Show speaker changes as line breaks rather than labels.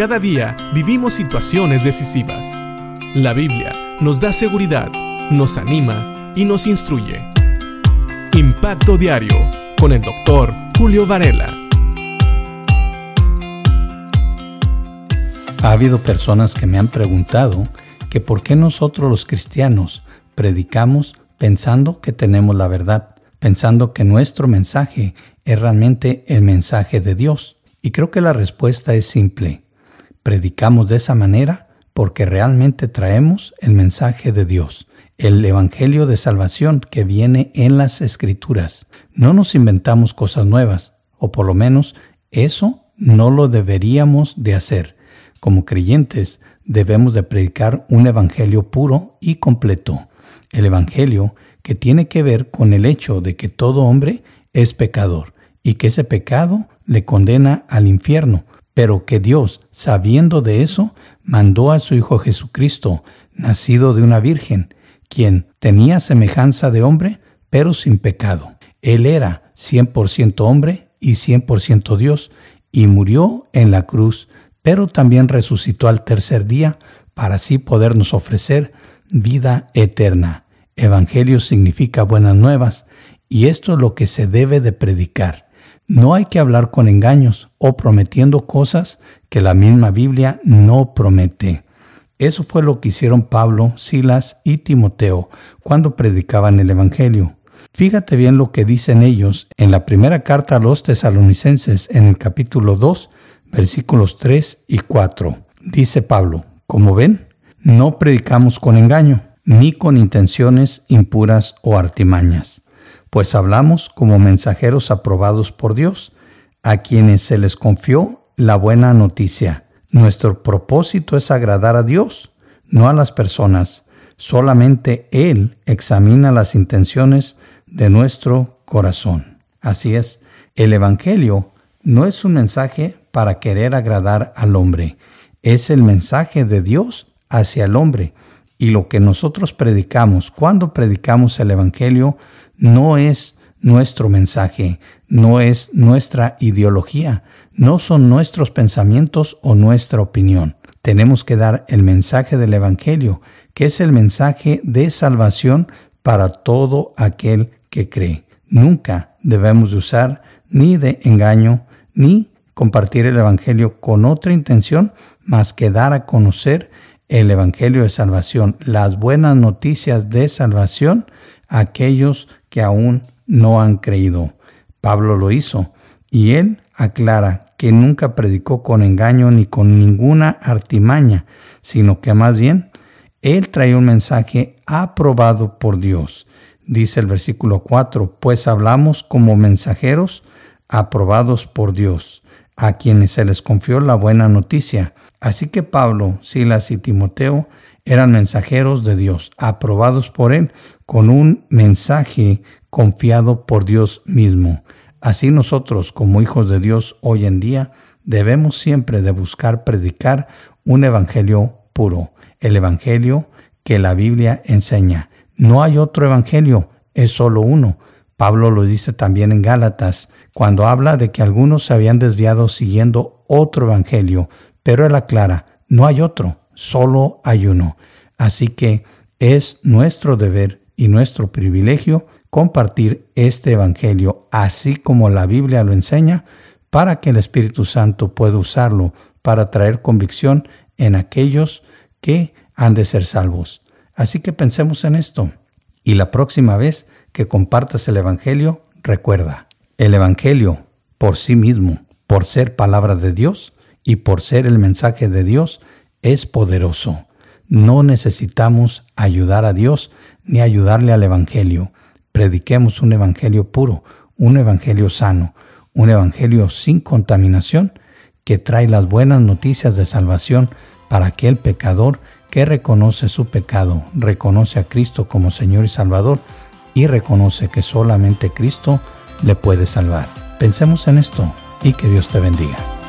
Cada día vivimos situaciones decisivas. La Biblia nos da seguridad, nos anima y nos instruye. Impacto Diario con el doctor Julio Varela.
Ha habido personas que me han preguntado que por qué nosotros los cristianos predicamos pensando que tenemos la verdad, pensando que nuestro mensaje es realmente el mensaje de Dios. Y creo que la respuesta es simple. Predicamos de esa manera porque realmente traemos el mensaje de Dios, el Evangelio de salvación que viene en las Escrituras. No nos inventamos cosas nuevas, o por lo menos eso no lo deberíamos de hacer. Como creyentes debemos de predicar un Evangelio puro y completo. El Evangelio que tiene que ver con el hecho de que todo hombre es pecador y que ese pecado le condena al infierno, pero que Dios, sabiendo de eso, mandó a su Hijo Jesucristo, nacido de una virgen, quien tenía semejanza de hombre, pero sin pecado. Él era 100% hombre y 100% Dios, y murió en la cruz, pero también resucitó al tercer día para así podernos ofrecer vida eterna. Evangelio significa buenas nuevas, y esto es lo que se debe de predicar. No hay que hablar con engaños o prometiendo cosas que la misma Biblia no promete. Eso fue lo que hicieron Pablo, Silas y Timoteo cuando predicaban el Evangelio. Fíjate bien lo que dicen ellos en la primera carta a los tesalonicenses en el capítulo 2, versículos 3 y 4. Dice Pablo, como ven, no predicamos con engaño, ni con intenciones impuras o artimañas pues hablamos como mensajeros aprobados por Dios, a quienes se les confió la buena noticia. Nuestro propósito es agradar a Dios, no a las personas. Solamente Él examina las intenciones de nuestro corazón. Así es, el Evangelio no es un mensaje para querer agradar al hombre, es el mensaje de Dios hacia el hombre. Y lo que nosotros predicamos cuando predicamos el Evangelio no es nuestro mensaje, no es nuestra ideología, no son nuestros pensamientos o nuestra opinión. Tenemos que dar el mensaje del Evangelio, que es el mensaje de salvación para todo aquel que cree. Nunca debemos de usar ni de engaño ni compartir el Evangelio con otra intención más que dar a conocer el Evangelio de salvación, las buenas noticias de salvación a aquellos que aún no han creído. Pablo lo hizo y él aclara que nunca predicó con engaño ni con ninguna artimaña, sino que más bien él trae un mensaje aprobado por Dios. Dice el versículo 4, pues hablamos como mensajeros aprobados por Dios, a quienes se les confió la buena noticia. Así que Pablo, Silas y Timoteo eran mensajeros de Dios, aprobados por Él, con un mensaje confiado por Dios mismo. Así nosotros, como hijos de Dios hoy en día, debemos siempre de buscar predicar un evangelio puro, el evangelio que la Biblia enseña. No hay otro evangelio, es solo uno. Pablo lo dice también en Gálatas, cuando habla de que algunos se habían desviado siguiendo otro evangelio, pero él aclara, no hay otro, solo hay uno. Así que es nuestro deber y nuestro privilegio compartir este Evangelio así como la Biblia lo enseña para que el Espíritu Santo pueda usarlo para traer convicción en aquellos que han de ser salvos. Así que pensemos en esto. Y la próxima vez que compartas el Evangelio, recuerda, el Evangelio por sí mismo, por ser palabra de Dios y por ser el mensaje de Dios, es poderoso. No necesitamos ayudar a Dios ni ayudarle al Evangelio. Prediquemos un Evangelio puro, un Evangelio sano, un Evangelio sin contaminación que trae las buenas noticias de salvación para aquel pecador que reconoce su pecado, reconoce a Cristo como Señor y Salvador y reconoce que solamente Cristo le puede salvar. Pensemos en esto y que Dios te bendiga.